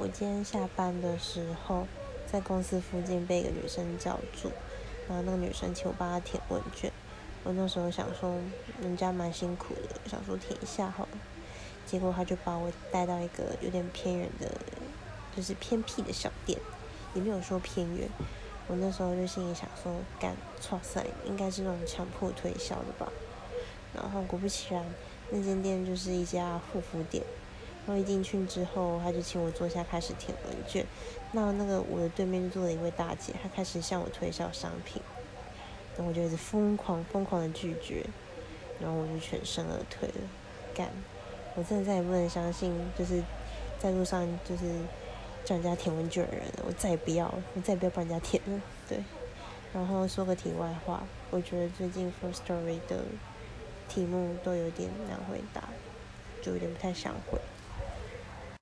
我今天下班的时候，在公司附近被一个女生叫住，然后那个女生请我帮她填问卷。我那时候想说，人家蛮辛苦的，想说填一下好了。结果她就把我带到一个有点偏远的，就是偏僻的小店，也没有说偏远。我那时候就心里想说，干，哇塞，应该是那种强迫推销的吧。然后果不其然，那间店就是一家护肤店。然后一进去之后，他就请我坐下开始填问卷。那那个我的对面坐了一位大姐，她开始向我推销商品。然后我就一直疯狂疯狂的拒绝，然后我就全身而退了。干，我真的再也不能相信，就是在路上就是叫人家填问卷的人了，我再也不要，我再也不要帮人家填了。对。然后说个题外话，我觉得最近 First Story 的题目都有点难回答，就有点不太想回。